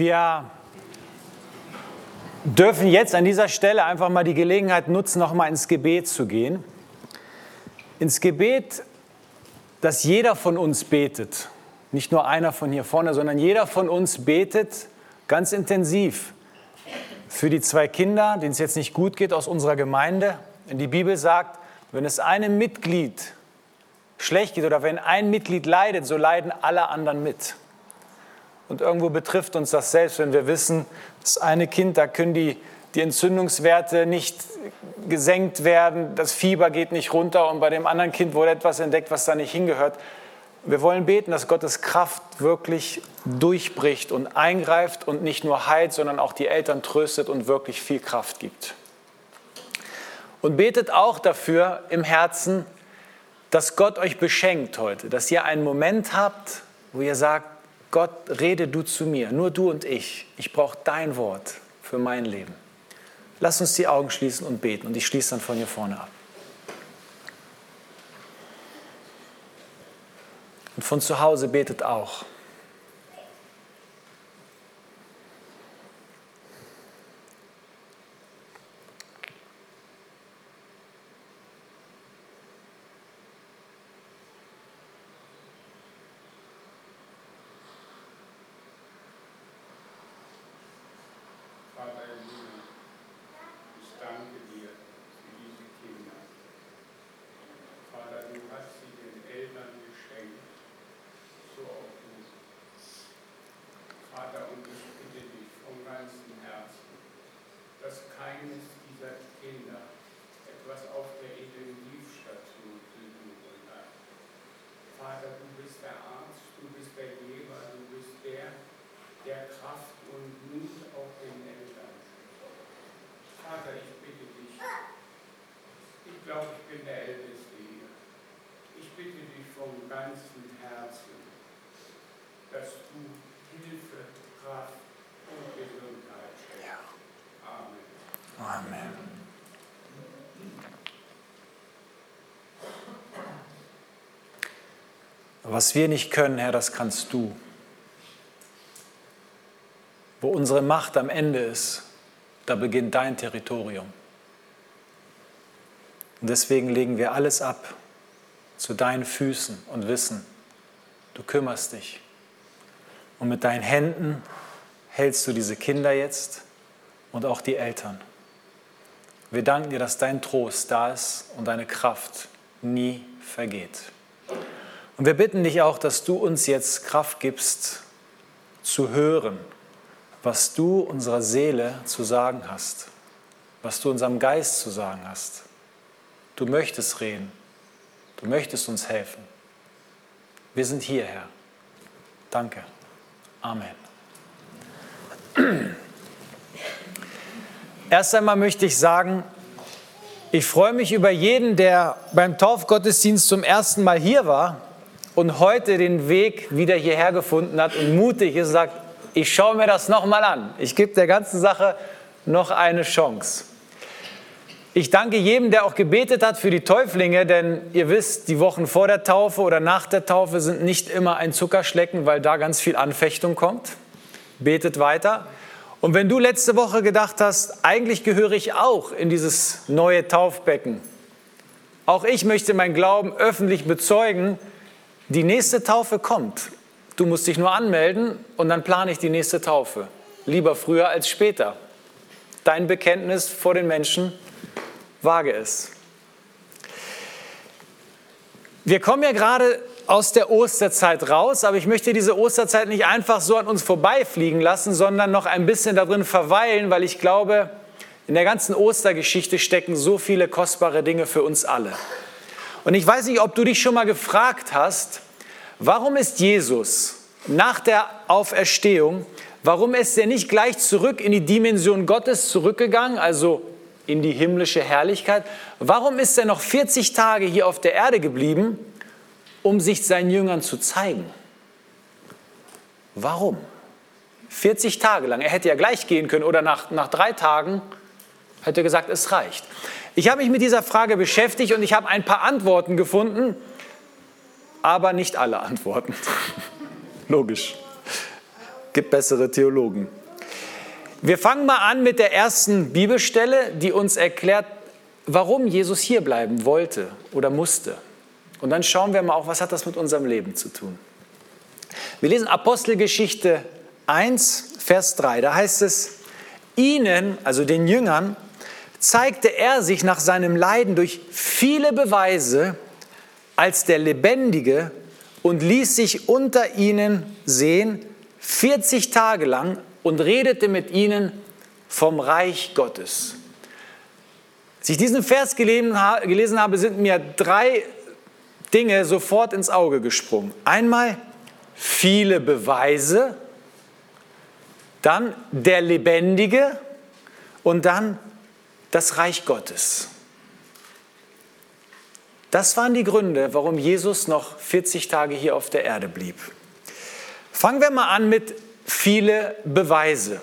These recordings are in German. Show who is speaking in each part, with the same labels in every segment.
Speaker 1: Wir dürfen jetzt an dieser Stelle einfach mal die Gelegenheit nutzen, noch mal ins Gebet zu gehen. Ins Gebet, dass jeder von uns betet. Nicht nur einer von hier vorne, sondern jeder von uns betet ganz intensiv für die zwei Kinder, denen es jetzt nicht gut geht aus unserer Gemeinde. Denn die Bibel sagt, wenn es einem Mitglied schlecht geht oder wenn ein Mitglied leidet, so leiden alle anderen mit. Und irgendwo betrifft uns das selbst, wenn wir wissen, das eine Kind, da können die, die Entzündungswerte nicht gesenkt werden, das Fieber geht nicht runter und bei dem anderen Kind wurde etwas entdeckt, was da nicht hingehört. Wir wollen beten, dass Gottes Kraft wirklich durchbricht und eingreift und nicht nur heilt, sondern auch die Eltern tröstet und wirklich viel Kraft gibt. Und betet auch dafür im Herzen, dass Gott euch beschenkt heute, dass ihr einen Moment habt, wo ihr sagt, Gott, rede du zu mir, nur du und ich. Ich brauche dein Wort für mein Leben. Lass uns die Augen schließen und beten und ich schließe dann von hier vorne ab. Und von zu Hause betet auch. Was wir nicht können, Herr, das kannst du. Wo unsere Macht am Ende ist, da beginnt dein Territorium. Und deswegen legen wir alles ab zu deinen Füßen und wissen, du kümmerst dich. Und mit deinen Händen hältst du diese Kinder jetzt und auch die Eltern. Wir danken dir, dass dein Trost da ist und deine Kraft nie vergeht. Und wir bitten dich auch, dass du uns jetzt Kraft gibst, zu hören, was du unserer Seele zu sagen hast, was du unserem Geist zu sagen hast. Du möchtest reden, du möchtest uns helfen. Wir sind hier, Herr. Danke. Amen. Erst einmal möchte ich sagen, ich freue mich über jeden, der beim Taufgottesdienst zum ersten Mal hier war und heute den Weg wieder hierher gefunden hat und mutig ist, sagt, ich schaue mir das nochmal an. Ich gebe der ganzen Sache noch eine Chance. Ich danke jedem, der auch gebetet hat für die Täuflinge, denn ihr wisst, die Wochen vor der Taufe oder nach der Taufe sind nicht immer ein Zuckerschlecken, weil da ganz viel Anfechtung kommt. Betet weiter. Und wenn du letzte Woche gedacht hast, eigentlich gehöre ich auch in dieses neue Taufbecken, auch ich möchte meinen Glauben öffentlich bezeugen, die nächste Taufe kommt. Du musst dich nur anmelden und dann plane ich die nächste Taufe. Lieber früher als später. Dein Bekenntnis vor den Menschen, wage es. Wir kommen ja gerade aus der Osterzeit raus, aber ich möchte diese Osterzeit nicht einfach so an uns vorbeifliegen lassen, sondern noch ein bisschen darin verweilen, weil ich glaube, in der ganzen Ostergeschichte stecken so viele kostbare Dinge für uns alle. Und ich weiß nicht, ob du dich schon mal gefragt hast, warum ist Jesus nach der Auferstehung, warum ist er nicht gleich zurück in die Dimension Gottes zurückgegangen, also in die himmlische Herrlichkeit. Warum ist er noch 40 Tage hier auf der Erde geblieben, um sich seinen Jüngern zu zeigen? Warum? 40 Tage lang. Er hätte ja gleich gehen können oder nach, nach drei Tagen hätte er gesagt, es reicht. Ich habe mich mit dieser Frage beschäftigt und ich habe ein paar Antworten gefunden, aber nicht alle Antworten. Logisch. Gibt bessere Theologen. Wir fangen mal an mit der ersten Bibelstelle, die uns erklärt, warum Jesus hier bleiben wollte oder musste. Und dann schauen wir mal auch, was hat das mit unserem Leben zu tun. Wir lesen Apostelgeschichte 1, Vers 3. Da heißt es, ihnen, also den Jüngern, zeigte er sich nach seinem Leiden durch viele Beweise als der Lebendige und ließ sich unter ihnen sehen 40 Tage lang und redete mit ihnen vom Reich Gottes. Als ich diesen Vers gelesen habe, sind mir drei Dinge sofort ins Auge gesprungen. Einmal viele Beweise, dann der Lebendige und dann das Reich Gottes. Das waren die Gründe, warum Jesus noch 40 Tage hier auf der Erde blieb. Fangen wir mal an mit viele Beweise.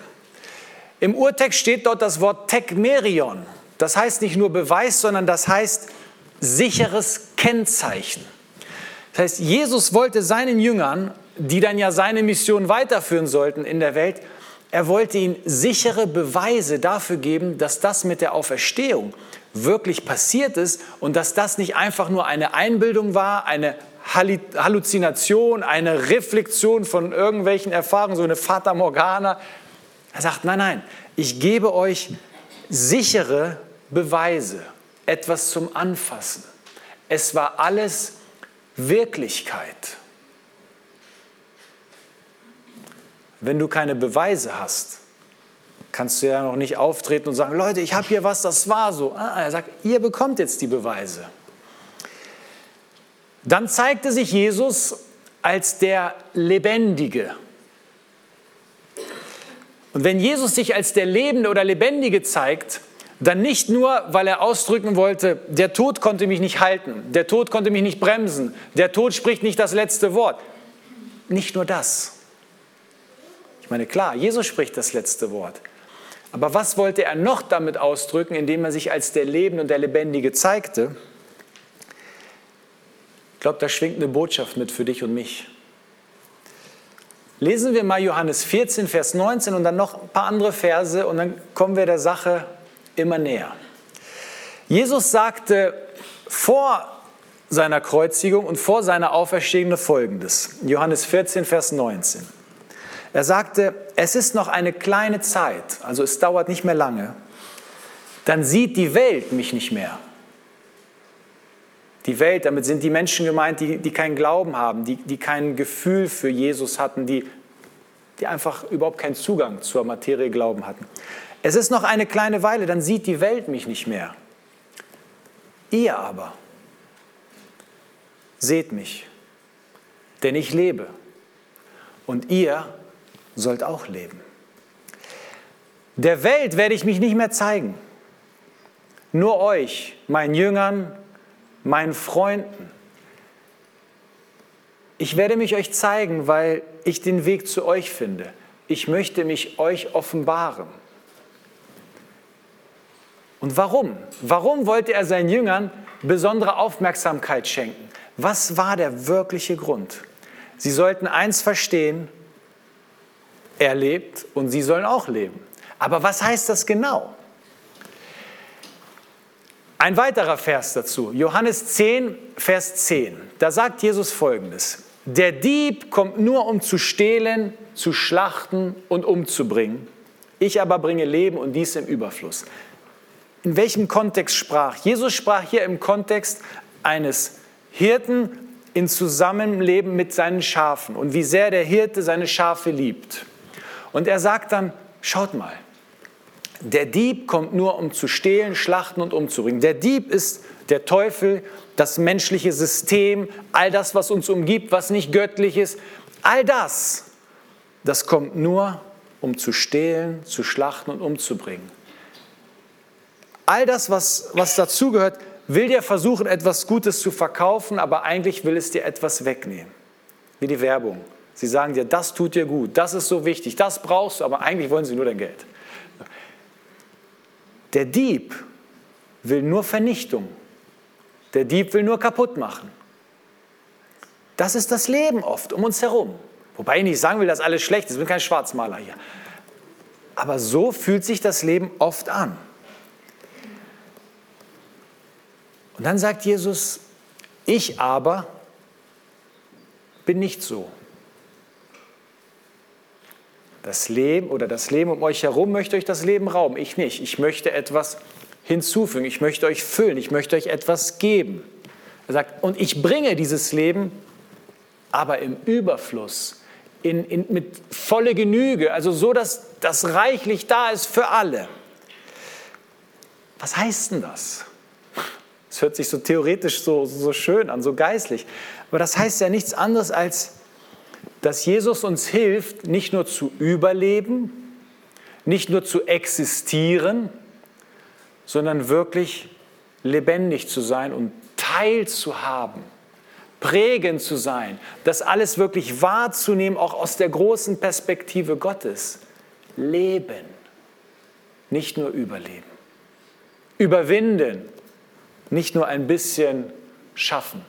Speaker 1: Im Urtext steht dort das Wort Tekmerion. Das heißt nicht nur Beweis, sondern das heißt sicheres Kennzeichen. Das heißt, Jesus wollte seinen Jüngern, die dann ja seine Mission weiterführen sollten in der Welt, er wollte ihnen sichere Beweise dafür geben, dass das mit der Auferstehung wirklich passiert ist und dass das nicht einfach nur eine Einbildung war, eine Halluzination, eine Reflexion von irgendwelchen Erfahrungen, so eine Fata Morgana. Er sagt, nein, nein, ich gebe euch sichere Beweise, etwas zum Anfassen. Es war alles Wirklichkeit. Wenn du keine Beweise hast, kannst du ja noch nicht auftreten und sagen, Leute, ich habe hier was, das war so. Ah, er sagt, ihr bekommt jetzt die Beweise. Dann zeigte sich Jesus als der Lebendige. Und wenn Jesus sich als der Lebende oder Lebendige zeigt, dann nicht nur, weil er ausdrücken wollte, der Tod konnte mich nicht halten, der Tod konnte mich nicht bremsen, der Tod spricht nicht das letzte Wort. Nicht nur das. Ich meine, klar, Jesus spricht das letzte Wort. Aber was wollte er noch damit ausdrücken, indem er sich als der Lebende und der Lebendige zeigte? Ich glaube, da schwingt eine Botschaft mit für dich und mich. Lesen wir mal Johannes 14, Vers 19 und dann noch ein paar andere Verse und dann kommen wir der Sache immer näher. Jesus sagte vor seiner Kreuzigung und vor seiner Auferstehung folgendes. Johannes 14, Vers 19. Er sagte, es ist noch eine kleine Zeit, also es dauert nicht mehr lange, dann sieht die Welt mich nicht mehr. Die Welt, damit sind die Menschen gemeint, die, die keinen Glauben haben, die, die kein Gefühl für Jesus hatten, die, die einfach überhaupt keinen Zugang zur Materie Glauben hatten. Es ist noch eine kleine Weile, dann sieht die Welt mich nicht mehr. Ihr aber seht mich, denn ich lebe. Und ihr sollt auch leben. Der Welt werde ich mich nicht mehr zeigen, nur euch, meinen Jüngern, meinen Freunden. Ich werde mich euch zeigen, weil ich den Weg zu euch finde. Ich möchte mich euch offenbaren. Und warum? Warum wollte er seinen Jüngern besondere Aufmerksamkeit schenken? Was war der wirkliche Grund? Sie sollten eins verstehen, er lebt und sie sollen auch leben. Aber was heißt das genau? Ein weiterer Vers dazu, Johannes 10, Vers 10. Da sagt Jesus folgendes: Der Dieb kommt nur, um zu stehlen, zu schlachten und umzubringen. Ich aber bringe Leben und dies im Überfluss. In welchem Kontext sprach? Jesus sprach hier im Kontext eines Hirten in Zusammenleben mit seinen Schafen und wie sehr der Hirte seine Schafe liebt. Und er sagt dann, schaut mal, der Dieb kommt nur, um zu stehlen, schlachten und umzubringen. Der Dieb ist der Teufel, das menschliche System, all das, was uns umgibt, was nicht göttlich ist. All das, das kommt nur, um zu stehlen, zu schlachten und umzubringen. all das, was, was dazugehört, will dir versuchen, etwas Gutes zu verkaufen, aber eigentlich will es dir etwas wegnehmen. Wie die Werbung. Sie sagen dir, das tut dir gut, das ist so wichtig, das brauchst du, aber eigentlich wollen sie nur dein Geld. Der Dieb will nur Vernichtung. Der Dieb will nur kaputt machen. Das ist das Leben oft um uns herum. Wobei ich nicht sagen will, dass alles schlecht ist. Ich bin kein Schwarzmaler hier. Aber so fühlt sich das Leben oft an. Und dann sagt Jesus, ich aber bin nicht so. Das Leben oder das Leben um euch herum möchte euch das Leben rauben. Ich nicht. Ich möchte etwas hinzufügen. Ich möchte euch füllen. Ich möchte euch etwas geben. Er sagt, und ich bringe dieses Leben aber im Überfluss, in, in, mit volle Genüge, also so, dass das reichlich da ist für alle. Was heißt denn das? Das hört sich so theoretisch so, so schön an, so geistlich. Aber das heißt ja nichts anderes als, dass Jesus uns hilft, nicht nur zu überleben, nicht nur zu existieren, sondern wirklich lebendig zu sein und Teil zu haben, prägend zu sein, das alles wirklich wahrzunehmen, auch aus der großen Perspektive Gottes. Leben, nicht nur überleben. Überwinden, nicht nur ein bisschen schaffen.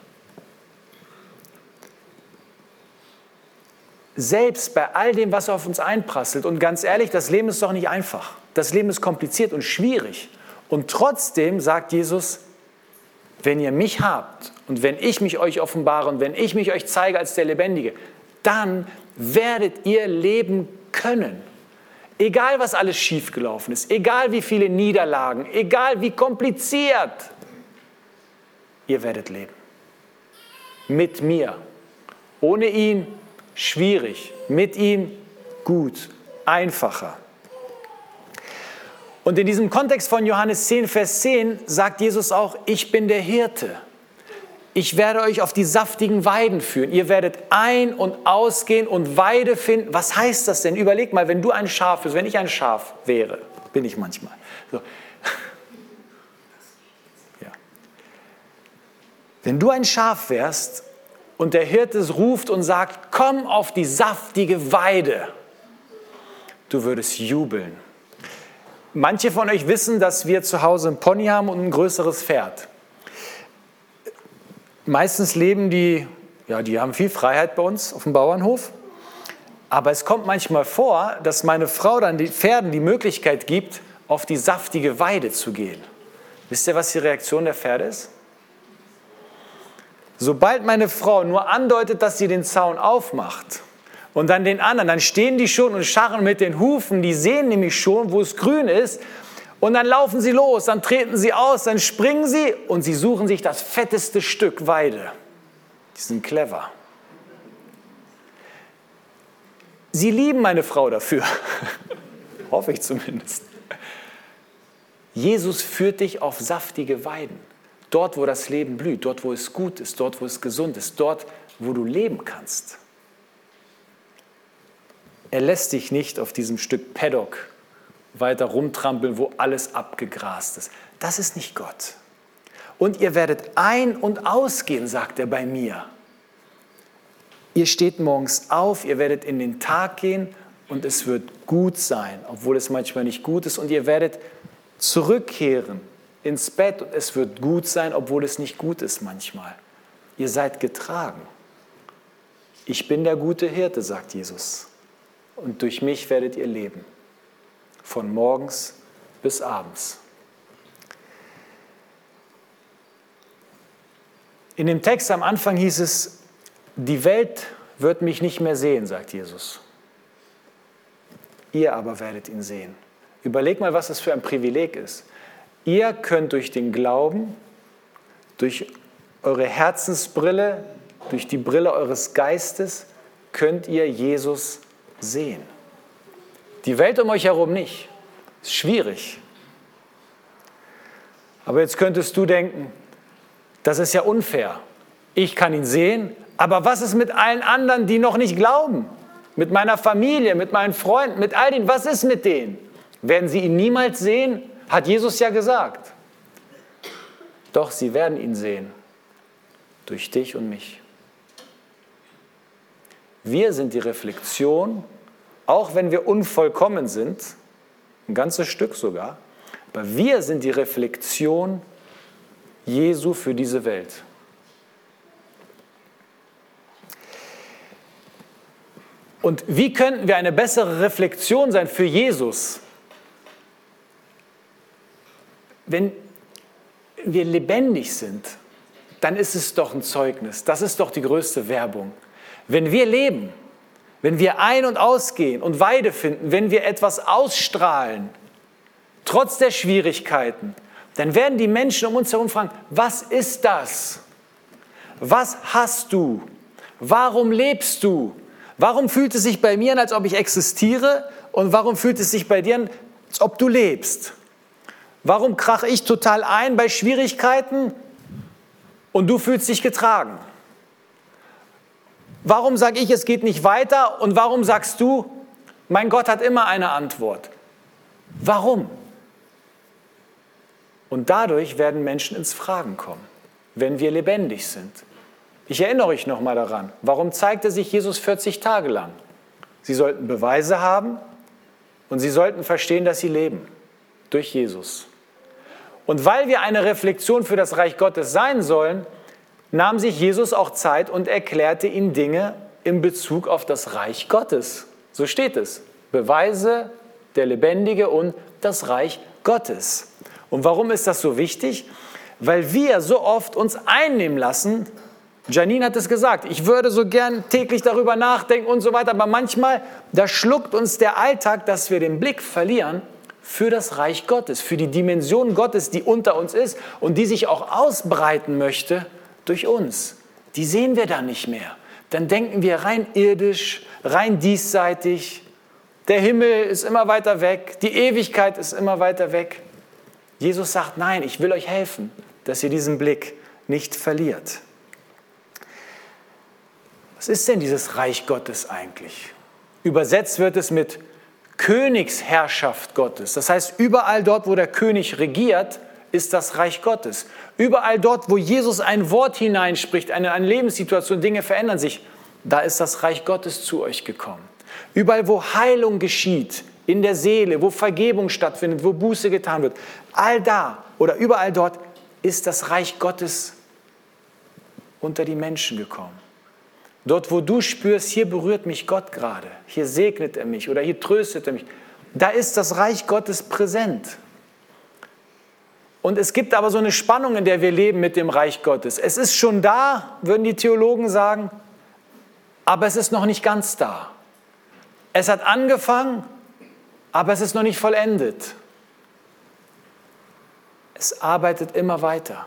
Speaker 1: Selbst bei all dem, was auf uns einprasselt, und ganz ehrlich, das Leben ist doch nicht einfach. Das Leben ist kompliziert und schwierig. Und trotzdem sagt Jesus, wenn ihr mich habt und wenn ich mich euch offenbare und wenn ich mich euch zeige als der Lebendige, dann werdet ihr leben können. Egal, was alles schiefgelaufen ist, egal wie viele Niederlagen, egal wie kompliziert, ihr werdet leben. Mit mir. Ohne ihn schwierig, mit ihm gut, einfacher. Und in diesem Kontext von Johannes 10, Vers 10 sagt Jesus auch, ich bin der Hirte. Ich werde euch auf die saftigen Weiden führen. Ihr werdet ein- und ausgehen und Weide finden. Was heißt das denn? Überleg mal, wenn du ein Schaf bist, wenn ich ein Schaf wäre, bin ich manchmal. So. Ja. Wenn du ein Schaf wärst und der Hirte ruft und sagt, komm auf die saftige Weide, du würdest jubeln Manche von euch wissen, dass wir zu Hause ein Pony haben und ein größeres Pferd. Meistens leben die, ja, die haben viel Freiheit bei uns auf dem Bauernhof. Aber es kommt manchmal vor, dass meine Frau dann den Pferden die Möglichkeit gibt, auf die saftige Weide zu gehen. Wisst ihr, was die Reaktion der Pferde ist? Sobald meine Frau nur andeutet, dass sie den Zaun aufmacht, und dann den anderen. Dann stehen die schon und scharren mit den Hufen. Die sehen nämlich schon, wo es grün ist. Und dann laufen sie los, dann treten sie aus, dann springen sie und sie suchen sich das fetteste Stück Weide. Die sind clever. Sie lieben meine Frau dafür. Hoffe ich zumindest. Jesus führt dich auf saftige Weiden. Dort, wo das Leben blüht, dort, wo es gut ist, dort, wo es gesund ist, dort, wo du leben kannst. Er lässt dich nicht auf diesem Stück Paddock weiter rumtrampeln, wo alles abgegrast ist. Das ist nicht Gott. Und ihr werdet ein- und ausgehen, sagt er bei mir. Ihr steht morgens auf, ihr werdet in den Tag gehen und es wird gut sein, obwohl es manchmal nicht gut ist. Und ihr werdet zurückkehren ins Bett und es wird gut sein, obwohl es nicht gut ist manchmal. Ihr seid getragen. Ich bin der gute Hirte, sagt Jesus und durch mich werdet ihr leben. Von morgens bis abends. In dem Text am Anfang hieß es, die Welt wird mich nicht mehr sehen, sagt Jesus. Ihr aber werdet ihn sehen. Überleg mal, was das für ein Privileg ist. Ihr könnt durch den Glauben, durch eure Herzensbrille, durch die Brille eures Geistes, könnt ihr Jesus sehen. Die Welt um euch herum nicht. Ist schwierig. Aber jetzt könntest du denken, das ist ja unfair. Ich kann ihn sehen, aber was ist mit allen anderen, die noch nicht glauben? Mit meiner Familie, mit meinen Freunden, mit all denen, was ist mit denen? Werden sie ihn niemals sehen? Hat Jesus ja gesagt. Doch sie werden ihn sehen. Durch dich und mich. Wir sind die Reflexion, auch wenn wir unvollkommen sind, ein ganzes Stück sogar, aber wir sind die Reflexion Jesu für diese Welt. Und wie könnten wir eine bessere Reflexion sein für Jesus, wenn wir lebendig sind? Dann ist es doch ein Zeugnis. Das ist doch die größte Werbung. Wenn wir leben, wenn wir ein- und ausgehen und Weide finden, wenn wir etwas ausstrahlen, trotz der Schwierigkeiten, dann werden die Menschen um uns herum fragen, was ist das? Was hast du? Warum lebst du? Warum fühlt es sich bei mir an, als ob ich existiere? Und warum fühlt es sich bei dir an, als ob du lebst? Warum krache ich total ein bei Schwierigkeiten und du fühlst dich getragen? Warum sage ich, es geht nicht weiter und warum sagst du, mein Gott hat immer eine Antwort? Warum? Und dadurch werden Menschen ins Fragen kommen, wenn wir lebendig sind. Ich erinnere euch nochmal daran, warum zeigte sich Jesus 40 Tage lang? Sie sollten Beweise haben und sie sollten verstehen, dass sie leben durch Jesus. Und weil wir eine Reflexion für das Reich Gottes sein sollen, nahm sich Jesus auch Zeit und erklärte ihnen Dinge in Bezug auf das Reich Gottes. So steht es. Beweise der Lebendige und das Reich Gottes. Und warum ist das so wichtig? Weil wir so oft uns einnehmen lassen Janine hat es gesagt, ich würde so gern täglich darüber nachdenken und so weiter, aber manchmal, da schluckt uns der Alltag, dass wir den Blick verlieren für das Reich Gottes, für die Dimension Gottes, die unter uns ist und die sich auch ausbreiten möchte durch uns. Die sehen wir dann nicht mehr. Dann denken wir rein irdisch, rein diesseitig. Der Himmel ist immer weiter weg, die Ewigkeit ist immer weiter weg. Jesus sagt, nein, ich will euch helfen, dass ihr diesen Blick nicht verliert. Was ist denn dieses Reich Gottes eigentlich? Übersetzt wird es mit Königsherrschaft Gottes. Das heißt, überall dort, wo der König regiert, ist das Reich Gottes. Überall dort, wo Jesus ein Wort hineinspricht, eine, eine Lebenssituation, Dinge verändern sich, da ist das Reich Gottes zu euch gekommen. Überall, wo Heilung geschieht, in der Seele, wo Vergebung stattfindet, wo Buße getan wird, all da oder überall dort ist das Reich Gottes unter die Menschen gekommen. Dort, wo du spürst, hier berührt mich Gott gerade, hier segnet er mich oder hier tröstet er mich, da ist das Reich Gottes präsent. Und es gibt aber so eine Spannung, in der wir leben mit dem Reich Gottes. Es ist schon da, würden die Theologen sagen, aber es ist noch nicht ganz da. Es hat angefangen, aber es ist noch nicht vollendet. Es arbeitet immer weiter.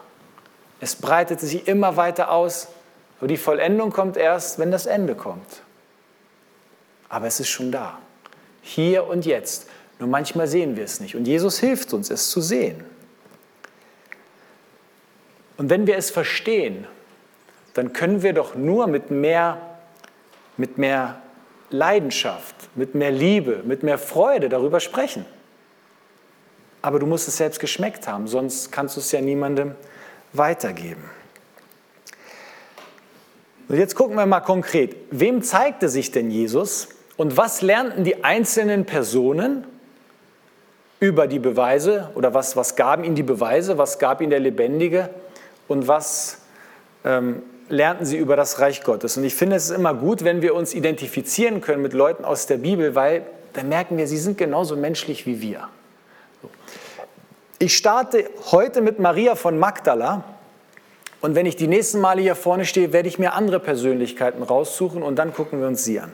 Speaker 1: Es breitet sich immer weiter aus aber die Vollendung kommt erst, wenn das Ende kommt. Aber es ist schon da. Hier und jetzt. Nur manchmal sehen wir es nicht. Und Jesus hilft uns, es zu sehen. Und wenn wir es verstehen, dann können wir doch nur mit mehr, mit mehr Leidenschaft, mit mehr Liebe, mit mehr Freude darüber sprechen. Aber du musst es selbst geschmeckt haben, sonst kannst du es ja niemandem weitergeben. Und jetzt gucken wir mal konkret, wem zeigte sich denn Jesus und was lernten die einzelnen Personen über die Beweise oder was, was gaben ihnen die Beweise, was gab ihnen der Lebendige und was ähm, lernten sie über das Reich Gottes. Und ich finde es ist immer gut, wenn wir uns identifizieren können mit Leuten aus der Bibel, weil dann merken wir, sie sind genauso menschlich wie wir. Ich starte heute mit Maria von Magdala. Und wenn ich die nächsten Male hier vorne stehe, werde ich mir andere Persönlichkeiten raussuchen und dann gucken wir uns sie an.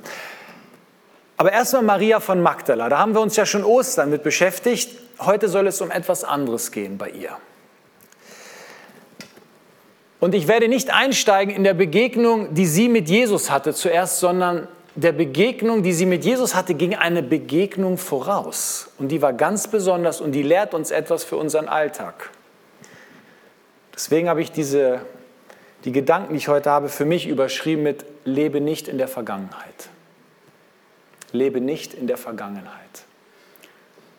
Speaker 1: Aber erstmal Maria von Magdala. Da haben wir uns ja schon Ostern mit beschäftigt. Heute soll es um etwas anderes gehen bei ihr. Und ich werde nicht einsteigen in der Begegnung, die sie mit Jesus hatte zuerst, sondern der Begegnung, die sie mit Jesus hatte, ging eine Begegnung voraus. Und die war ganz besonders und die lehrt uns etwas für unseren Alltag. Deswegen habe ich diese, die Gedanken, die ich heute habe, für mich überschrieben mit Lebe nicht in der Vergangenheit. Lebe nicht in der Vergangenheit.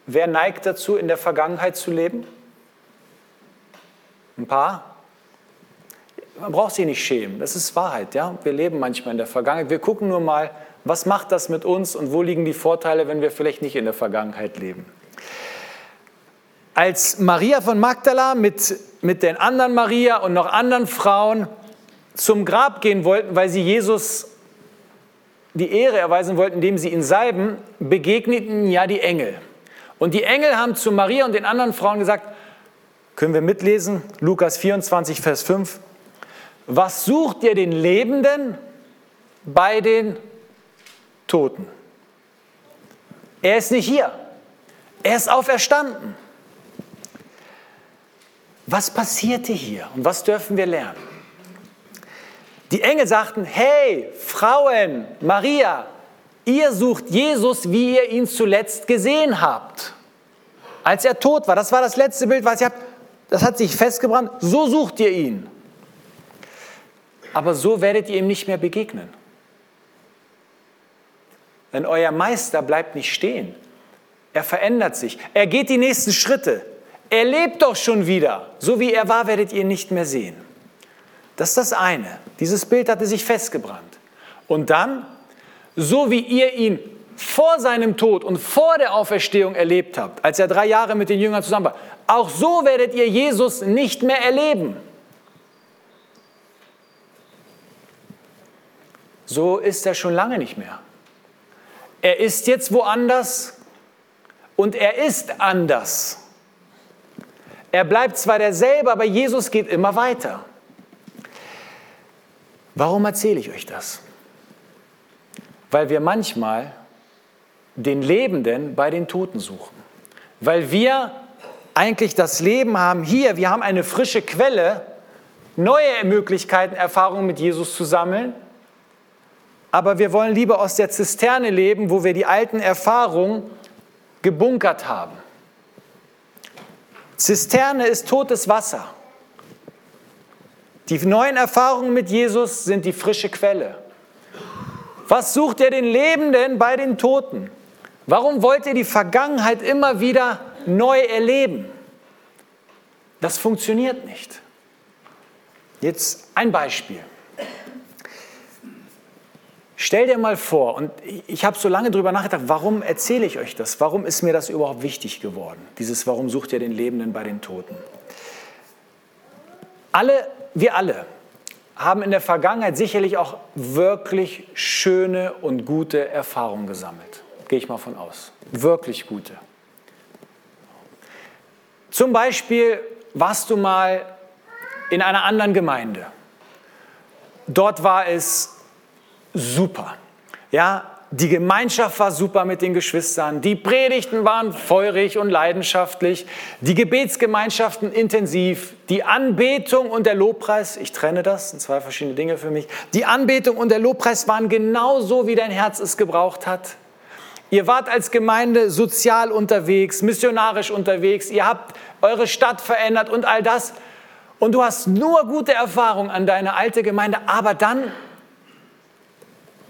Speaker 1: Wer neigt dazu, in der Vergangenheit zu leben? Ein paar? Man braucht sich nicht schämen, das ist Wahrheit. Ja? Wir leben manchmal in der Vergangenheit. Wir gucken nur mal, was macht das mit uns und wo liegen die Vorteile, wenn wir vielleicht nicht in der Vergangenheit leben. Als Maria von Magdala mit, mit den anderen Maria und noch anderen Frauen zum Grab gehen wollten, weil sie Jesus die Ehre erweisen wollten, indem sie ihn salben, begegneten ja die Engel. Und die Engel haben zu Maria und den anderen Frauen gesagt, können wir mitlesen, Lukas 24, Vers 5, was sucht ihr den Lebenden bei den Toten? Er ist nicht hier, er ist auferstanden. Was passierte hier und was dürfen wir lernen? Die Engel sagten, hey, Frauen, Maria, ihr sucht Jesus, wie ihr ihn zuletzt gesehen habt. Als er tot war, das war das letzte Bild, was ihr habt, das hat sich festgebrannt, so sucht ihr ihn. Aber so werdet ihr ihm nicht mehr begegnen. Denn euer Meister bleibt nicht stehen. Er verändert sich. Er geht die nächsten Schritte. Er lebt doch schon wieder. So wie er war, werdet ihr ihn nicht mehr sehen. Das ist das eine. Dieses Bild hatte sich festgebrannt. Und dann, so wie ihr ihn vor seinem Tod und vor der Auferstehung erlebt habt, als er drei Jahre mit den Jüngern zusammen war, auch so werdet ihr Jesus nicht mehr erleben. So ist er schon lange nicht mehr. Er ist jetzt woanders und er ist anders. Er bleibt zwar derselbe, aber Jesus geht immer weiter. Warum erzähle ich euch das? Weil wir manchmal den Lebenden bei den Toten suchen. Weil wir eigentlich das Leben haben hier, wir haben eine frische Quelle, neue Möglichkeiten, Erfahrungen mit Jesus zu sammeln. Aber wir wollen lieber aus der Zisterne leben, wo wir die alten Erfahrungen gebunkert haben. Zisterne ist totes Wasser. Die neuen Erfahrungen mit Jesus sind die frische Quelle. Was sucht ihr den Lebenden bei den Toten? Warum wollt ihr die Vergangenheit immer wieder neu erleben? Das funktioniert nicht. Jetzt ein Beispiel. Stell dir mal vor, und ich habe so lange darüber nachgedacht, warum erzähle ich euch das? Warum ist mir das überhaupt wichtig geworden? Dieses Warum sucht ihr den Lebenden bei den Toten? Alle wir alle haben in der Vergangenheit sicherlich auch wirklich schöne und gute Erfahrungen gesammelt. Gehe ich mal von aus. Wirklich gute. Zum Beispiel warst du mal in einer anderen Gemeinde. Dort war es super. Ja, die Gemeinschaft war super mit den Geschwistern. Die Predigten waren feurig und leidenschaftlich. Die Gebetsgemeinschaften intensiv. Die Anbetung und der Lobpreis, ich trenne das, sind zwei verschiedene Dinge für mich. Die Anbetung und der Lobpreis waren genauso, wie dein Herz es gebraucht hat. Ihr wart als Gemeinde sozial unterwegs, missionarisch unterwegs. Ihr habt eure Stadt verändert und all das. Und du hast nur gute Erfahrungen an deine alte Gemeinde. Aber dann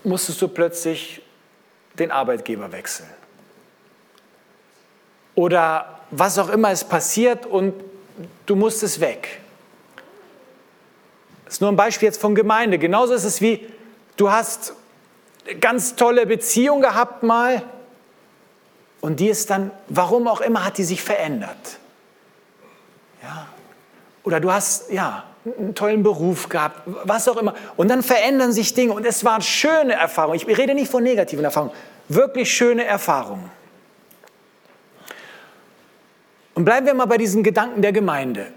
Speaker 1: musstest du plötzlich den Arbeitgeber wechseln. Oder was auch immer ist passiert und du musstest weg. Das ist nur ein Beispiel jetzt von Gemeinde. Genauso ist es wie, du hast ganz tolle Beziehung gehabt mal und die ist dann, warum auch immer, hat die sich verändert. Ja. Oder du hast, ja, einen tollen Beruf gehabt, was auch immer. Und dann verändern sich Dinge und es waren schöne Erfahrungen. Ich rede nicht von negativen Erfahrungen, wirklich schöne Erfahrungen. Und bleiben wir mal bei diesen Gedanken der Gemeinde.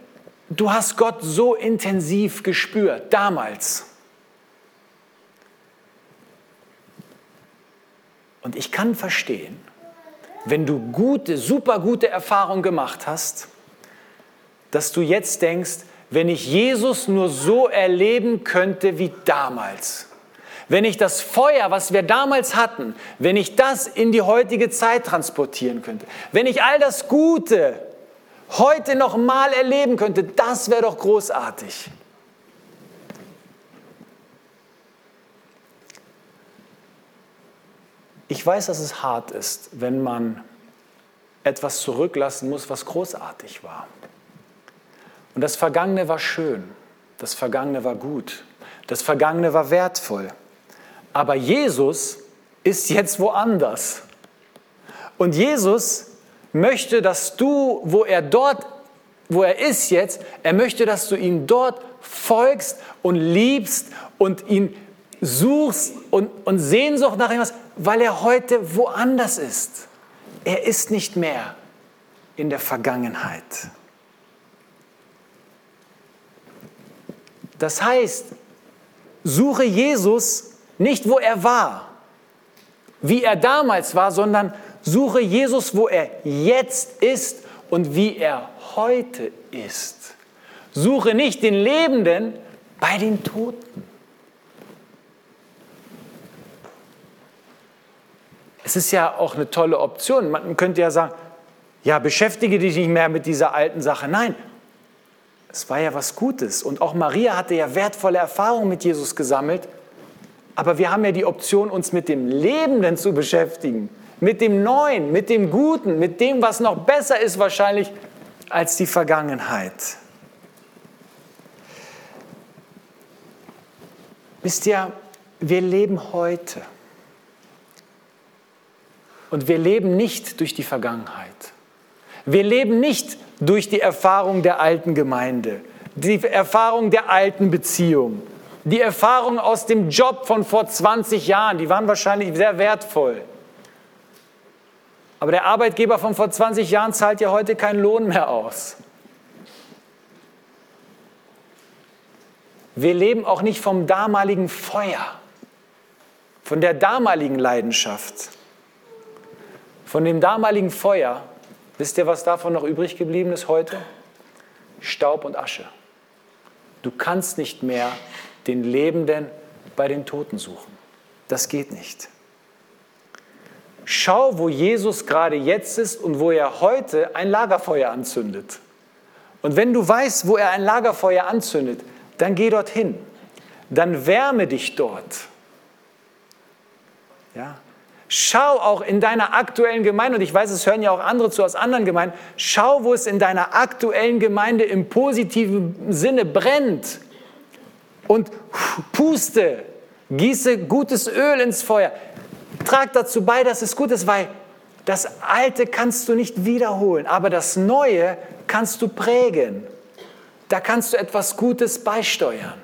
Speaker 1: Du hast Gott so intensiv gespürt, damals. Und ich kann verstehen, wenn du gute, super gute Erfahrungen gemacht hast, dass du jetzt denkst, wenn ich Jesus nur so erleben könnte wie damals. Wenn ich das Feuer, was wir damals hatten, wenn ich das in die heutige Zeit transportieren könnte. Wenn ich all das Gute heute noch mal erleben könnte, das wäre doch großartig. Ich weiß, dass es hart ist, wenn man etwas zurücklassen muss, was großartig war. Und das Vergangene war schön, das Vergangene war gut, das Vergangene war wertvoll. Aber Jesus ist jetzt woanders. Und Jesus möchte, dass du, wo er dort, wo er ist jetzt, er möchte, dass du ihm dort folgst und liebst und ihn suchst und, und Sehnsucht nach ihm hast, weil er heute woanders ist. Er ist nicht mehr in der Vergangenheit. Das heißt, suche Jesus nicht, wo er war, wie er damals war, sondern suche Jesus, wo er jetzt ist und wie er heute ist. Suche nicht den Lebenden bei den Toten. Es ist ja auch eine tolle Option. Man könnte ja sagen, ja, beschäftige dich nicht mehr mit dieser alten Sache. Nein, es war ja was Gutes. Und auch Maria hatte ja wertvolle Erfahrungen mit Jesus gesammelt. Aber wir haben ja die Option, uns mit dem Lebenden zu beschäftigen, mit dem Neuen, mit dem Guten, mit dem, was noch besser ist wahrscheinlich als die Vergangenheit. Wisst ihr, wir leben heute. Und wir leben nicht durch die Vergangenheit. Wir leben nicht durch die Erfahrung der alten Gemeinde, die Erfahrung der alten Beziehung, die Erfahrung aus dem Job von vor 20 Jahren, die waren wahrscheinlich sehr wertvoll. Aber der Arbeitgeber von vor 20 Jahren zahlt ja heute keinen Lohn mehr aus. Wir leben auch nicht vom damaligen Feuer, von der damaligen Leidenschaft. Von dem damaligen Feuer, wisst ihr, was davon noch übrig geblieben ist heute? Staub und Asche. Du kannst nicht mehr den Lebenden bei den Toten suchen. Das geht nicht. Schau, wo Jesus gerade jetzt ist und wo er heute ein Lagerfeuer anzündet. Und wenn du weißt, wo er ein Lagerfeuer anzündet, dann geh dorthin. Dann wärme dich dort. Ja? Schau auch in deiner aktuellen Gemeinde, und ich weiß, es hören ja auch andere zu aus anderen Gemeinden, schau, wo es in deiner aktuellen Gemeinde im positiven Sinne brennt. Und puste, gieße gutes Öl ins Feuer. Trag dazu bei, dass es gut ist, weil das Alte kannst du nicht wiederholen, aber das Neue kannst du prägen. Da kannst du etwas Gutes beisteuern.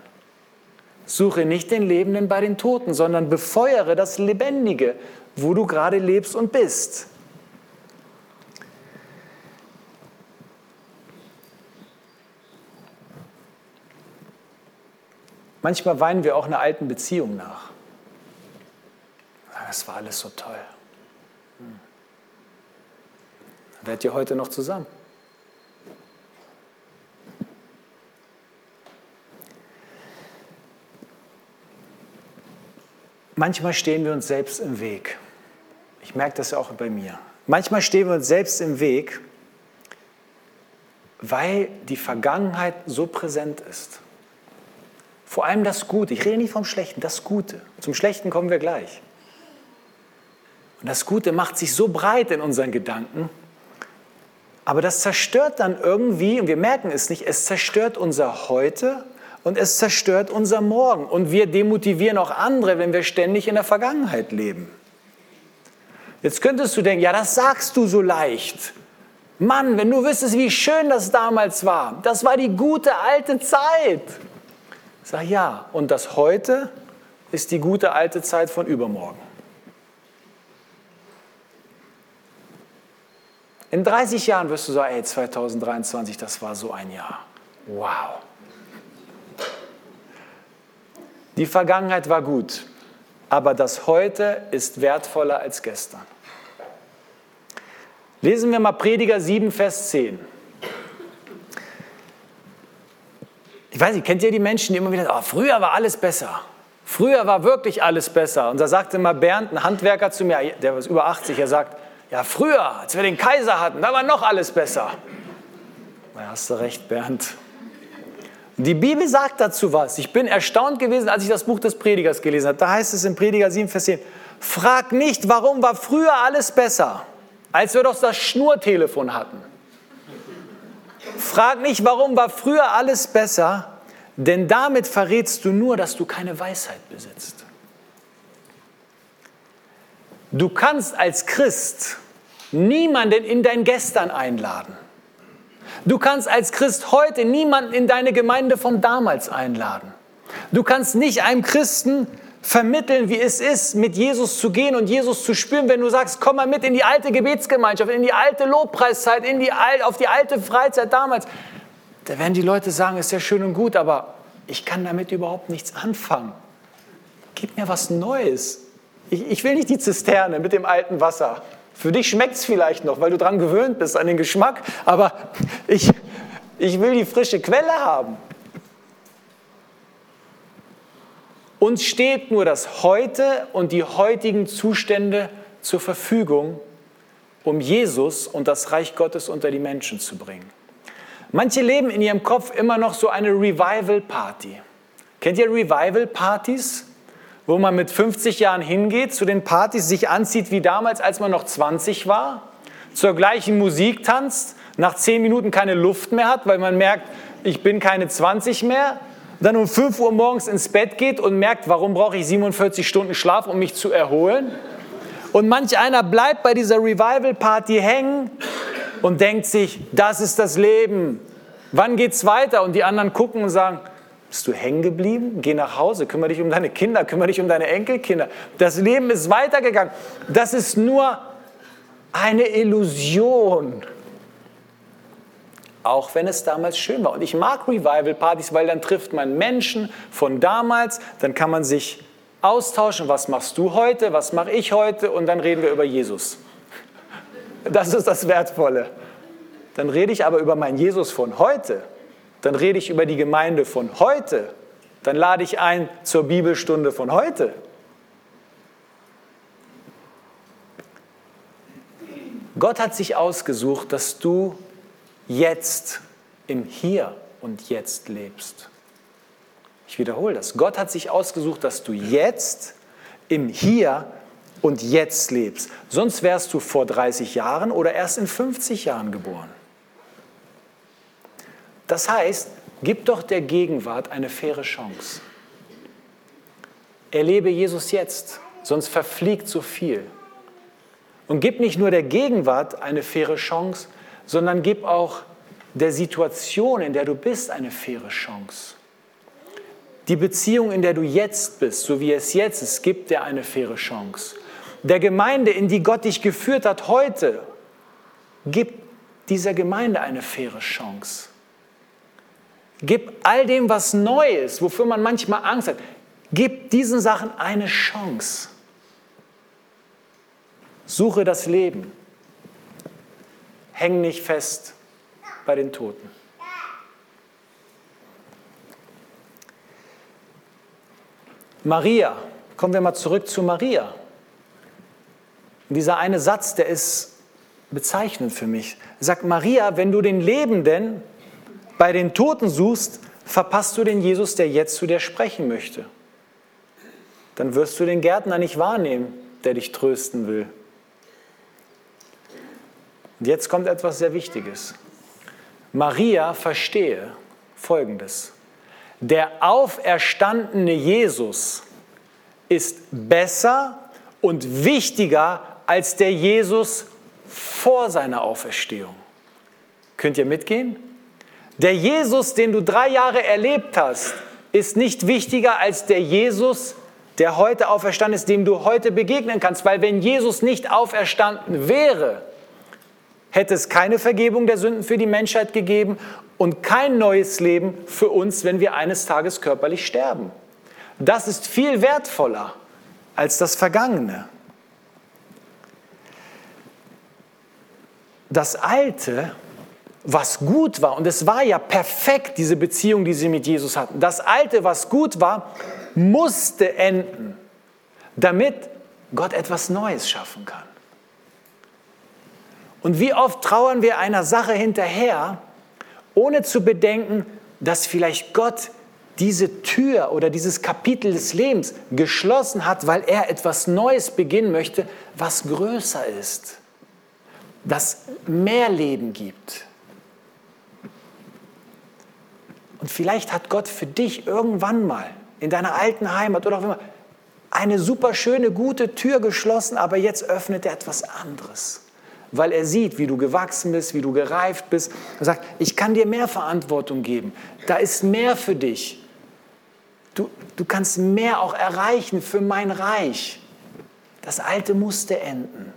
Speaker 1: Suche nicht den Lebenden bei den Toten, sondern befeuere das Lebendige, wo du gerade lebst und bist. Manchmal weinen wir auch einer alten Beziehung nach. Das war alles so toll. Hm. Werdet ihr heute noch zusammen? Manchmal stehen wir uns selbst im Weg. Ich merke das auch bei mir. Manchmal stehen wir uns selbst im Weg, weil die Vergangenheit so präsent ist. Vor allem das Gute. Ich rede nicht vom Schlechten, das Gute. Zum Schlechten kommen wir gleich. Und das Gute macht sich so breit in unseren Gedanken, aber das zerstört dann irgendwie, und wir merken es nicht, es zerstört unser Heute und es zerstört unser Morgen. Und wir demotivieren auch andere, wenn wir ständig in der Vergangenheit leben. Jetzt könntest du denken, ja, das sagst du so leicht. Mann, wenn du wüsstest, wie schön das damals war. Das war die gute alte Zeit. Sage ja, und das heute ist die gute alte Zeit von übermorgen. In 30 Jahren wirst du sagen, ey, 2023, das war so ein Jahr. Wow. Die Vergangenheit war gut aber das Heute ist wertvoller als gestern. Lesen wir mal Prediger 7, Vers 10. Ich weiß nicht, kennt ihr die Menschen, die immer wieder sagen, oh, früher war alles besser. Früher war wirklich alles besser. Und da sagte mal Bernd, ein Handwerker zu mir, der ist über 80, er sagt, ja früher, als wir den Kaiser hatten, da war noch alles besser. Da hast du recht, Bernd. Die Bibel sagt dazu was. Ich bin erstaunt gewesen, als ich das Buch des Predigers gelesen habe. Da heißt es in Prediger 7, Vers 10, frag nicht, warum war früher alles besser. als wir doch das Schnurtelefon hatten. Frag nicht, warum war früher alles besser, denn damit verrätst du nur, dass du keine Weisheit besitzt. Du kannst als Christ niemanden in dein Gestern einladen. Du kannst als Christ heute niemanden in deine Gemeinde von damals einladen. Du kannst nicht einem Christen vermitteln, wie es ist, mit Jesus zu gehen und Jesus zu spüren, wenn du sagst, komm mal mit in die alte Gebetsgemeinschaft, in die alte Lobpreiszeit, in die, auf die alte Freizeit damals. Da werden die Leute sagen, ist ja schön und gut, aber ich kann damit überhaupt nichts anfangen. Gib mir was Neues. Ich, ich will nicht die Zisterne mit dem alten Wasser. Für dich schmeckt es vielleicht noch, weil du daran gewöhnt bist, an den Geschmack, aber ich, ich will die frische Quelle haben. Uns steht nur das Heute und die heutigen Zustände zur Verfügung, um Jesus und das Reich Gottes unter die Menschen zu bringen. Manche leben in ihrem Kopf immer noch so eine Revival-Party. Kennt ihr Revival-Partys? Wo man mit 50 Jahren hingeht, zu den Partys sich anzieht wie damals, als man noch 20 war, zur gleichen Musik tanzt, nach 10 Minuten keine Luft mehr hat, weil man merkt, ich bin keine 20 mehr, dann um 5 Uhr morgens ins Bett geht und merkt, warum brauche ich 47 Stunden Schlaf, um mich zu erholen? Und manch einer bleibt bei dieser Revival-Party hängen und denkt sich, das ist das Leben. Wann geht's weiter? Und die anderen gucken und sagen, bist du hängen geblieben? Geh nach Hause, kümmere dich um deine Kinder, kümmere dich um deine Enkelkinder. Das Leben ist weitergegangen. Das ist nur eine Illusion. Auch wenn es damals schön war. Und ich mag Revival-Partys, weil dann trifft man Menschen von damals, dann kann man sich austauschen, was machst du heute, was mache ich heute und dann reden wir über Jesus. Das ist das Wertvolle. Dann rede ich aber über meinen Jesus von heute dann rede ich über die Gemeinde von heute. Dann lade ich ein zur Bibelstunde von heute. Gott hat sich ausgesucht, dass du jetzt im Hier und Jetzt lebst. Ich wiederhole das. Gott hat sich ausgesucht, dass du jetzt im Hier und Jetzt lebst. Sonst wärst du vor 30 Jahren oder erst in 50 Jahren geboren. Das heißt, gib doch der Gegenwart eine faire Chance. Erlebe Jesus jetzt, sonst verfliegt so viel. Und gib nicht nur der Gegenwart eine faire Chance, sondern gib auch der Situation, in der du bist, eine faire Chance. Die Beziehung, in der du jetzt bist, so wie es jetzt ist, gibt dir eine faire Chance. Der Gemeinde, in die Gott dich geführt hat heute, gib dieser Gemeinde eine faire Chance. Gib all dem, was neu ist, wofür man manchmal Angst hat, gib diesen Sachen eine Chance. Suche das Leben. Häng nicht fest bei den Toten. Maria, kommen wir mal zurück zu Maria. dieser eine Satz, der ist bezeichnend für mich. Sagt, Maria, wenn du den Lebenden bei den Toten suchst, verpasst du den Jesus, der jetzt zu dir sprechen möchte. Dann wirst du den Gärtner nicht wahrnehmen, der dich trösten will. Und jetzt kommt etwas sehr Wichtiges. Maria verstehe Folgendes. Der auferstandene Jesus ist besser und wichtiger als der Jesus vor seiner Auferstehung. Könnt ihr mitgehen? Der Jesus, den du drei Jahre erlebt hast, ist nicht wichtiger als der Jesus, der heute auferstanden ist, dem du heute begegnen kannst. Weil wenn Jesus nicht auferstanden wäre, hätte es keine Vergebung der Sünden für die Menschheit gegeben und kein neues Leben für uns, wenn wir eines Tages körperlich sterben. Das ist viel wertvoller als das Vergangene. Das Alte was gut war, und es war ja perfekt, diese Beziehung, die sie mit Jesus hatten, das Alte, was gut war, musste enden, damit Gott etwas Neues schaffen kann. Und wie oft trauern wir einer Sache hinterher, ohne zu bedenken, dass vielleicht Gott diese Tür oder dieses Kapitel des Lebens geschlossen hat, weil er etwas Neues beginnen möchte, was größer ist das mehr Leben gibt. Und vielleicht hat Gott für dich irgendwann mal in deiner alten Heimat oder auch immer eine super schöne, gute Tür geschlossen, aber jetzt öffnet er etwas anderes. Weil er sieht, wie du gewachsen bist, wie du gereift bist. Er sagt, ich kann dir mehr Verantwortung geben. Da ist mehr für dich. Du, du kannst mehr auch erreichen für mein Reich. Das Alte musste enden.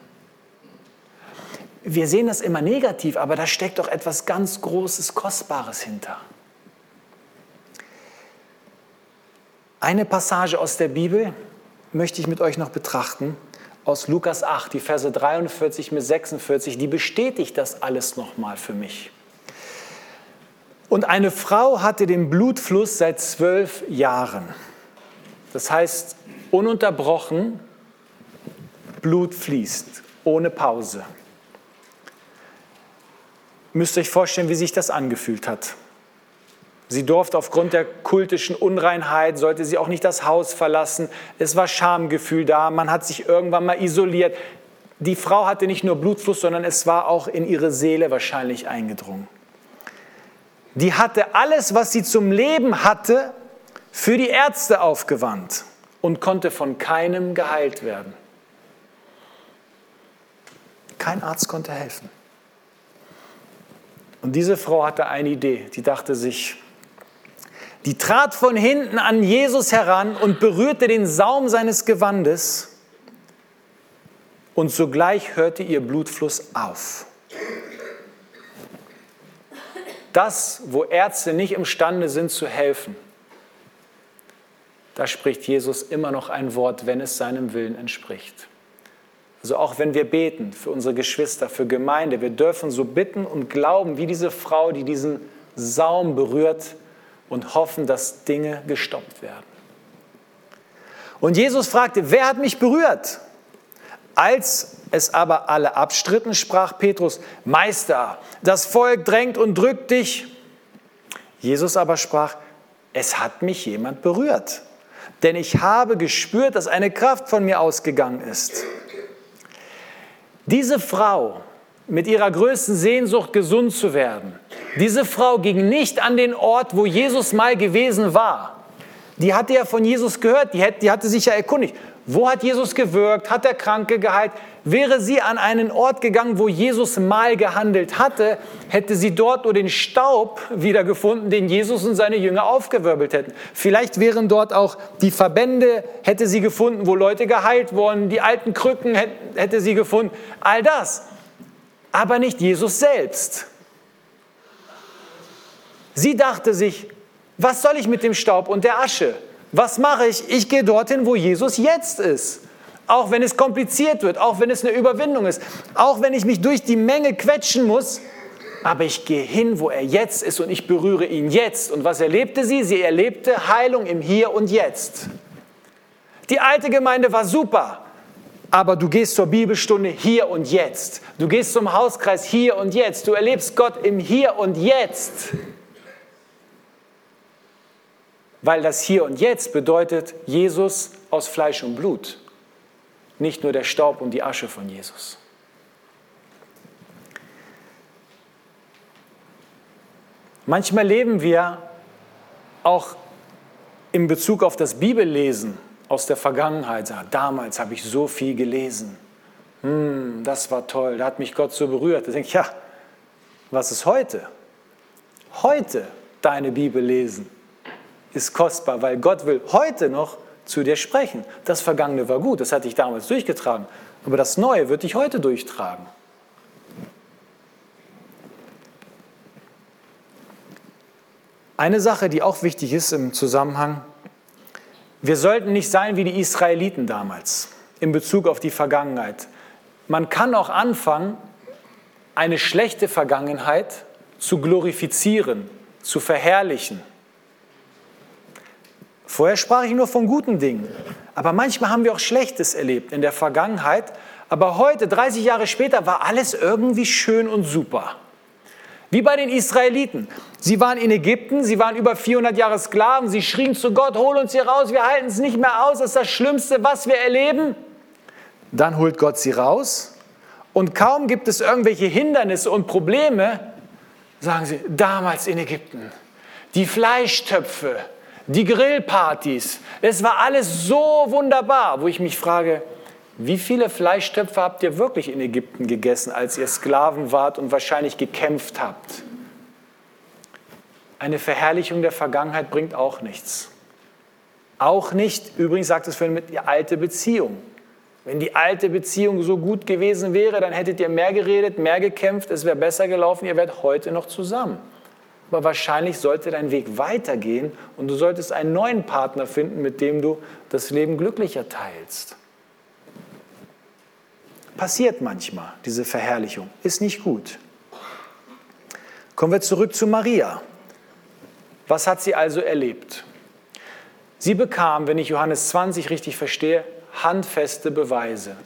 Speaker 1: Wir sehen das immer negativ, aber da steckt doch etwas ganz Großes, Kostbares hinter. Eine Passage aus der Bibel möchte ich mit euch noch betrachten, aus Lukas 8, die Verse 43 bis 46, die bestätigt das alles nochmal für mich. Und eine Frau hatte den Blutfluss seit zwölf Jahren. Das heißt, ununterbrochen Blut fließt, ohne Pause. Müsst ihr euch vorstellen, wie sich das angefühlt hat. Sie durfte aufgrund der kultischen Unreinheit, sollte sie auch nicht das Haus verlassen. Es war Schamgefühl da, man hat sich irgendwann mal isoliert. Die Frau hatte nicht nur Blutfluss, sondern es war auch in ihre Seele wahrscheinlich eingedrungen. Die hatte alles, was sie zum Leben hatte, für die Ärzte aufgewandt und konnte von keinem geheilt werden. Kein Arzt konnte helfen. Und diese Frau hatte eine Idee, die dachte sich, die trat von hinten an Jesus heran und berührte den Saum seines Gewandes und sogleich hörte ihr Blutfluss auf. Das, wo Ärzte nicht imstande sind zu helfen, da spricht Jesus immer noch ein Wort, wenn es seinem Willen entspricht. Also auch wenn wir beten für unsere Geschwister, für Gemeinde, wir dürfen so bitten und glauben, wie diese Frau, die diesen Saum berührt, und hoffen, dass Dinge gestoppt werden. Und Jesus fragte, wer hat mich berührt? Als es aber alle abstritten, sprach Petrus, Meister, das Volk drängt und drückt dich. Jesus aber sprach, es hat mich jemand berührt, denn ich habe gespürt, dass eine Kraft von mir ausgegangen ist. Diese Frau mit ihrer größten Sehnsucht gesund zu werden, diese Frau ging nicht an den Ort, wo Jesus mal gewesen war. Die hatte ja von Jesus gehört, die, die hatte sich ja erkundigt. Wo hat Jesus gewirkt? Hat der Kranke geheilt? Wäre sie an einen Ort gegangen, wo Jesus mal gehandelt hatte, hätte sie dort nur den Staub wiedergefunden, den Jesus und seine Jünger aufgewirbelt hätten. Vielleicht wären dort auch die Verbände, hätte sie gefunden, wo Leute geheilt wurden, die alten Krücken hätte sie gefunden. All das. Aber nicht Jesus selbst. Sie dachte sich, was soll ich mit dem Staub und der Asche? Was mache ich? Ich gehe dorthin, wo Jesus jetzt ist. Auch wenn es kompliziert wird, auch wenn es eine Überwindung ist, auch wenn ich mich durch die Menge quetschen muss, aber ich gehe hin, wo er jetzt ist und ich berühre ihn jetzt. Und was erlebte sie? Sie erlebte Heilung im Hier und Jetzt. Die alte Gemeinde war super, aber du gehst zur Bibelstunde hier und jetzt. Du gehst zum Hauskreis hier und jetzt. Du erlebst Gott im Hier und Jetzt. Weil das Hier und Jetzt bedeutet Jesus aus Fleisch und Blut, nicht nur der Staub und die Asche von Jesus. Manchmal leben wir auch in Bezug auf das Bibellesen aus der Vergangenheit. Sagen, damals habe ich so viel gelesen. Hm, das war toll, da hat mich Gott so berührt. Da denke ich, ja, was ist heute? Heute deine Bibel lesen ist kostbar, weil Gott will heute noch zu dir sprechen. Das Vergangene war gut, das hat dich damals durchgetragen, aber das Neue wird dich heute durchtragen. Eine Sache, die auch wichtig ist im Zusammenhang, wir sollten nicht sein wie die Israeliten damals in Bezug auf die Vergangenheit. Man kann auch anfangen, eine schlechte Vergangenheit zu glorifizieren, zu verherrlichen. Vorher sprach ich nur von guten Dingen. Aber manchmal haben wir auch Schlechtes erlebt in der Vergangenheit. Aber heute, 30 Jahre später, war alles irgendwie schön und super. Wie bei den Israeliten. Sie waren in Ägypten, sie waren über 400 Jahre Sklaven, sie schrien zu Gott, hol uns hier raus, wir halten es nicht mehr aus, das ist das Schlimmste, was wir erleben. Dann holt Gott sie raus Und kaum gibt es irgendwelche Hindernisse und Probleme, sagen sie, damals in Ägypten, die Fleischtöpfe, die Grillpartys, es war alles so wunderbar, wo ich mich frage, wie viele Fleischtöpfe habt ihr wirklich in Ägypten gegessen, als ihr Sklaven wart und wahrscheinlich gekämpft habt? Eine Verherrlichung der Vergangenheit bringt auch nichts. Auch nicht, übrigens sagt es vorhin mit die alte Beziehung. Wenn die alte Beziehung so gut gewesen wäre, dann hättet ihr mehr geredet, mehr gekämpft, es wäre besser gelaufen, ihr wärt heute noch zusammen. Aber wahrscheinlich sollte dein Weg weitergehen und du solltest einen neuen Partner finden, mit dem du das Leben glücklicher teilst. Passiert manchmal, diese Verherrlichung. Ist nicht gut. Kommen wir zurück zu Maria. Was hat sie also erlebt? Sie bekam, wenn ich Johannes 20 richtig verstehe, handfeste Beweise.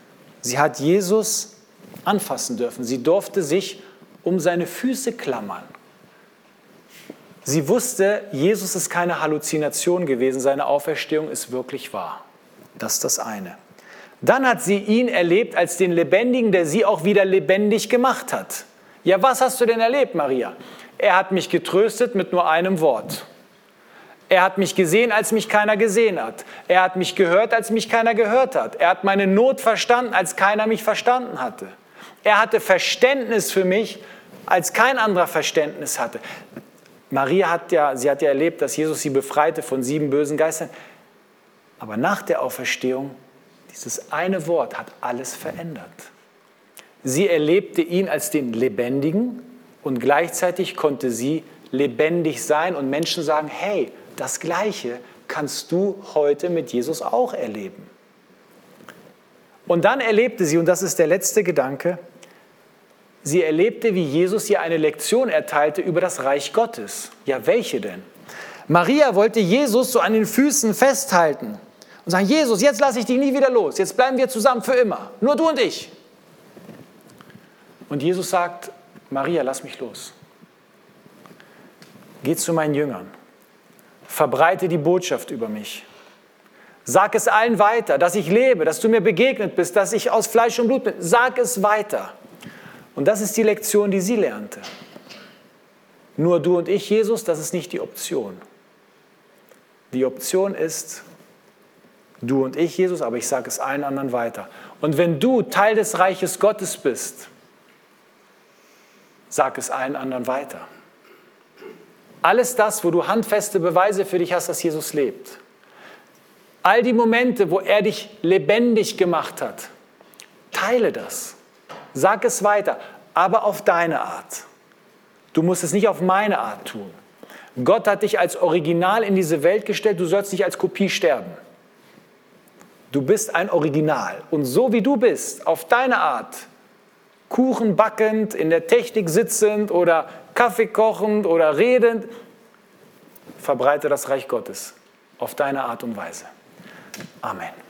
Speaker 1: Sie hat Jesus anfassen dürfen. Sie durfte sich um seine Füße klammern. Sie wusste, Jesus ist keine Halluzination gewesen, seine Auferstehung ist wirklich wahr. Das ist das eine. Dann hat sie ihn erlebt als den Lebendigen, der sie auch wieder lebendig gemacht hat. Ja, was hast du denn erlebt, Maria? Er hat mich getröstet mit nur einem Wort. Er hat mich gesehen, als mich keiner gesehen hat. Er hat mich gehört, als mich keiner gehört hat. Er hat meine Not verstanden, als keiner mich verstanden hatte. Er hatte Verständnis für mich, als kein anderer Verständnis hatte. Maria hat ja, sie hat ja erlebt, dass Jesus sie befreite von sieben bösen Geistern. Aber nach der Auferstehung dieses eine Wort hat alles verändert. Sie erlebte ihn als den Lebendigen und gleichzeitig konnte sie lebendig sein und Menschen sagen, hey, das Gleiche kannst du heute mit Jesus auch erleben. Und dann erlebte sie, und das ist der letzte Gedanke, sie erlebte, wie Jesus ihr eine Lektion erteilte über das Reich Gottes. Ja, welche denn? Maria wollte Jesus so an den Füßen festhalten und sagen, Jesus, jetzt lasse ich dich nie wieder los, jetzt bleiben wir zusammen für immer, nur du und ich. Und Jesus sagt, Maria, lass mich los. Geh zu meinen Jüngern, verbreite die Botschaft über mich. Sag es allen weiter, dass ich lebe, dass du mir begegnet bist, dass ich aus Fleisch und Blut bin. Sag es weiter. Und das ist die Lektion, die sie lernte. Nur du und ich, Jesus, das ist nicht die Option. Die Option ist, Du und ich, Jesus, aber ich sage es allen anderen weiter. Und wenn du Teil des Reiches Gottes bist, sag es allen anderen weiter. Alles das, wo du handfeste Beweise für dich hast, dass Jesus lebt. All die Momente, wo er dich lebendig gemacht hat, teile das. Sag es weiter, aber auf deine Art. Du musst es nicht auf meine Art tun. Gott hat dich als Original in diese Welt gestellt, du sollst nicht als Kopie sterben. Du bist ein Original. Und so wie du bist, auf deine Art, Kuchen backend, in der Technik sitzend oder Kaffee kochend oder redend, verbreite das Reich Gottes auf deine Art und Weise. Amen.